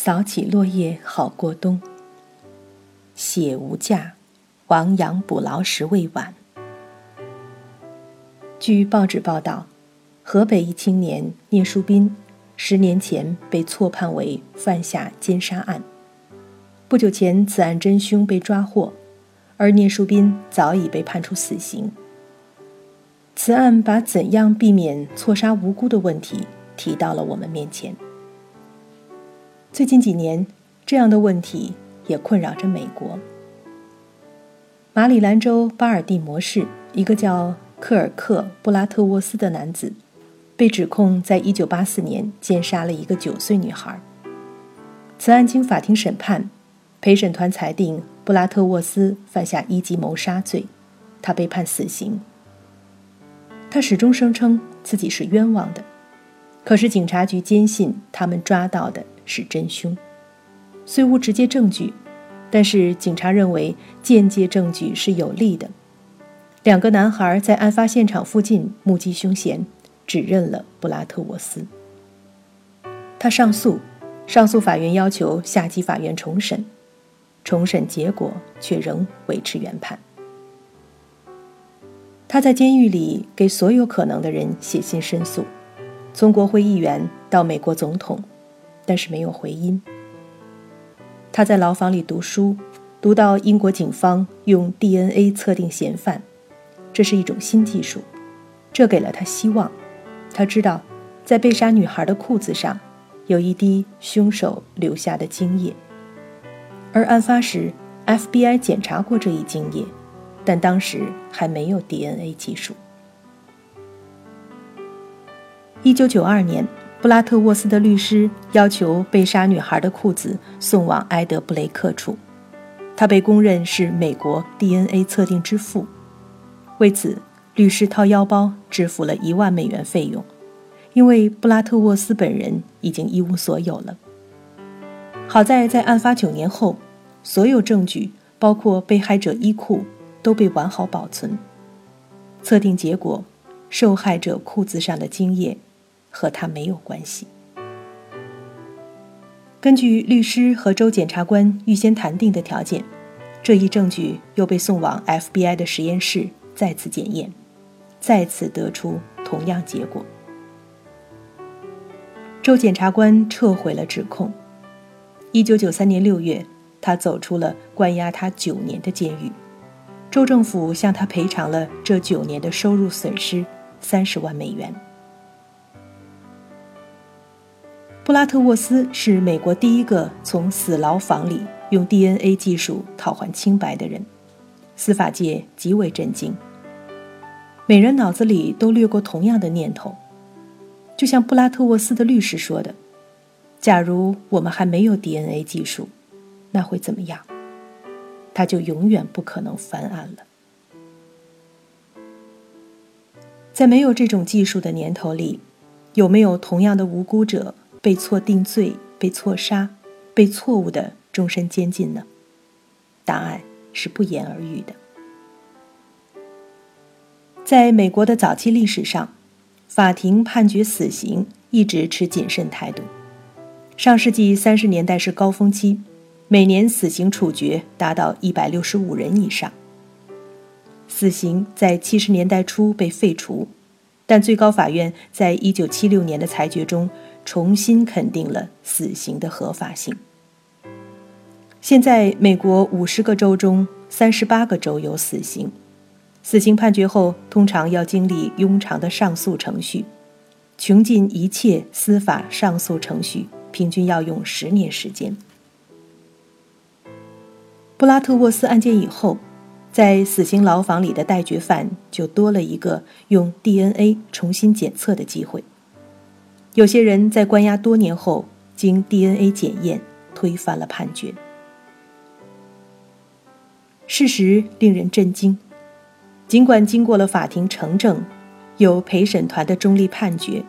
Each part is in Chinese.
扫起落叶好过冬。血无价，亡羊补牢时未晚。据报纸报道，河北一青年聂树斌，十年前被错判为犯下奸杀案。不久前，此案真凶被抓获，而聂树斌早已被判处死刑。此案把怎样避免错杀无辜的问题提到了我们面前。最近几年，这样的问题也困扰着美国。马里兰州巴尔的摩市，一个叫科尔克·布拉特沃斯的男子，被指控在1984年奸杀了一个九岁女孩。此案经法庭审判，陪审团裁定布拉特沃斯犯下一级谋杀罪，他被判死刑。他始终声称自己是冤枉的，可是警察局坚信他们抓到的。是真凶，虽无直接证据，但是警察认为间接证据是有利的。两个男孩在案发现场附近目击凶嫌，指认了布拉特沃斯。他上诉，上诉法院要求下级法院重审，重审结果却仍维持原判。他在监狱里给所有可能的人写信申诉，从国会议员到美国总统。但是没有回音。他在牢房里读书，读到英国警方用 DNA 测定嫌犯，这是一种新技术，这给了他希望。他知道，在被杀女孩的裤子上，有一滴凶手留下的精液。而案发时，FBI 检查过这一精液，但当时还没有 DNA 技术。一九九二年。布拉特沃斯的律师要求被杀女孩的裤子送往埃德布雷克处，他被公认是美国 DNA 测定之父。为此，律师掏腰包支付了一万美元费用，因为布拉特沃斯本人已经一无所有了。好在在案发九年后，所有证据，包括被害者衣裤，都被完好保存。测定结果，受害者裤子上的精液。和他没有关系。根据律师和州检察官预先谈定的条件，这一证据又被送往 FBI 的实验室再次检验，再次得出同样结果。州检察官撤回了指控。一九九三年六月，他走出了关押他九年的监狱。州政府向他赔偿了这九年的收入损失三十万美元。布拉特沃斯是美国第一个从死牢房里用 DNA 技术讨还清白的人，司法界极为震惊。每人脑子里都掠过同样的念头，就像布拉特沃斯的律师说的：“假如我们还没有 DNA 技术，那会怎么样？他就永远不可能翻案了。”在没有这种技术的年头里，有没有同样的无辜者？被错定罪、被错杀、被错误的终身监禁呢？答案是不言而喻的。在美国的早期历史上，法庭判决死刑一直持谨慎态度。上世纪三十年代是高峰期，每年死刑处决达到一百六十五人以上。死刑在七十年代初被废除，但最高法院在一九七六年的裁决中。重新肯定了死刑的合法性。现在，美国五十个州中三十八个州有死刑。死刑判决后，通常要经历庸长的上诉程序，穷尽一切司法上诉程序，平均要用十年时间。布拉特沃斯案件以后，在死刑牢房里的待决犯就多了一个用 DNA 重新检测的机会。有些人在关押多年后，经 DNA 检验推翻了判决。事实令人震惊，尽管经过了法庭成证，有陪审团的中立判决，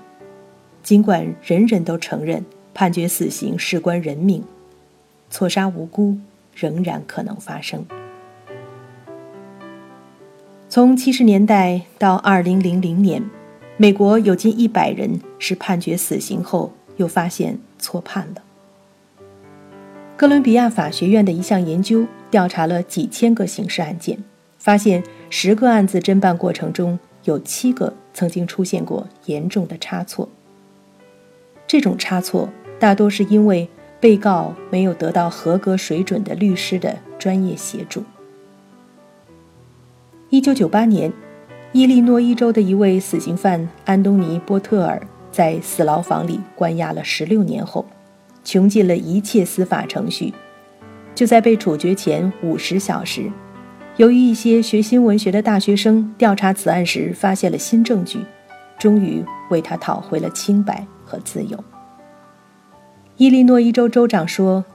尽管人人都承认判决死刑事关人命，错杀无辜仍然可能发生。从七十年代到二零零零年。美国有近一百人是判决死刑后又发现错判了。哥伦比亚法学院的一项研究调查了几千个刑事案件，发现十个案子侦办过程中有七个曾经出现过严重的差错。这种差错大多是因为被告没有得到合格水准的律师的专业协助。一九九八年，伊利诺伊州的一位死刑犯安东尼·波特尔在死牢房里关押了十六年后。穷尽了一切司法程序，就在被处决前五十小时，由于一些学新闻学的大学生调查此案时发现了新证据，终于为他讨回了清白和自由。伊利诺伊州州长说：“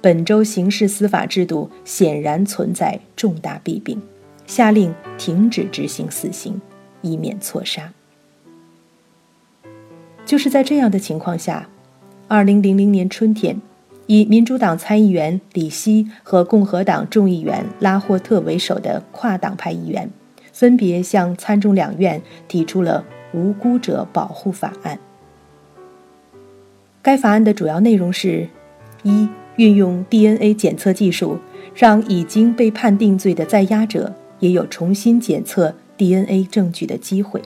本州刑事司法制度显然存在重大弊病，下令停止执行死刑，以免错杀。”就是在这样的情况下。二零零零年春天，以民主党参议员里希和共和党众议员拉霍特为首的跨党派议员，分别向参众两院提出了无辜者保护法案。该法案的主要内容是：一、运用 DNA 检测技术，让已经被判定罪的在押者也有重新检测 DNA 证据的机会；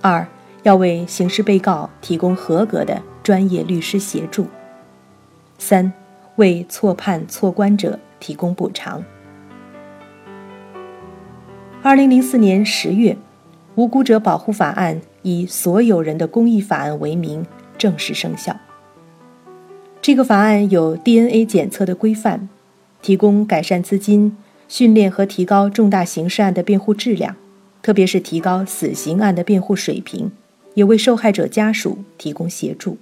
二、要为刑事被告提供合格的。专业律师协助。三，为错判错关者提供补偿。二零零四年十月，《无辜者保护法案》以“所有人的公益法案”为名正式生效。这个法案有 DNA 检测的规范，提供改善资金、训练和提高重大刑事案的辩护质量，特别是提高死刑案的辩护水平，也为受害者家属提供协助。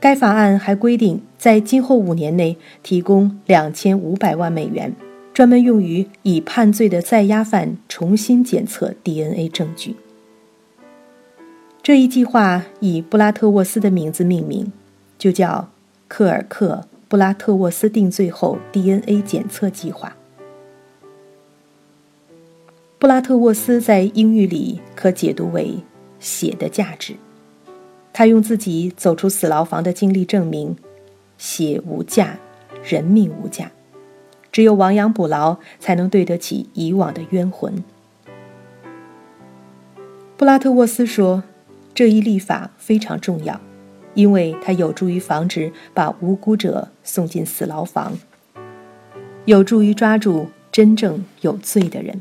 该法案还规定，在今后五年内提供两千五百万美元，专门用于已判罪的在押犯重新检测 DNA 证据。这一计划以布拉特沃斯的名字命名，就叫科尔克·布拉特沃斯定罪后 DNA 检测计划。布拉特沃斯在英语里可解读为“血的价值”。他用自己走出死牢房的经历证明，血无价，人命无价，只有亡羊补牢，才能对得起以往的冤魂。布拉特沃斯说：“这一立法非常重要，因为它有助于防止把无辜者送进死牢房，有助于抓住真正有罪的人，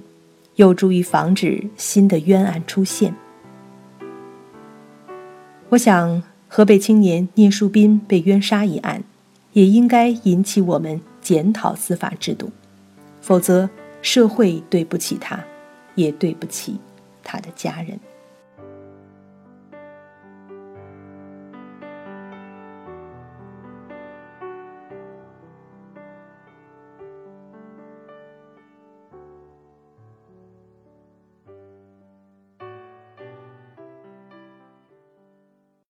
有助于防止新的冤案出现。”我想，河北青年聂树斌被冤杀一案，也应该引起我们检讨司法制度，否则社会对不起他，也对不起他的家人。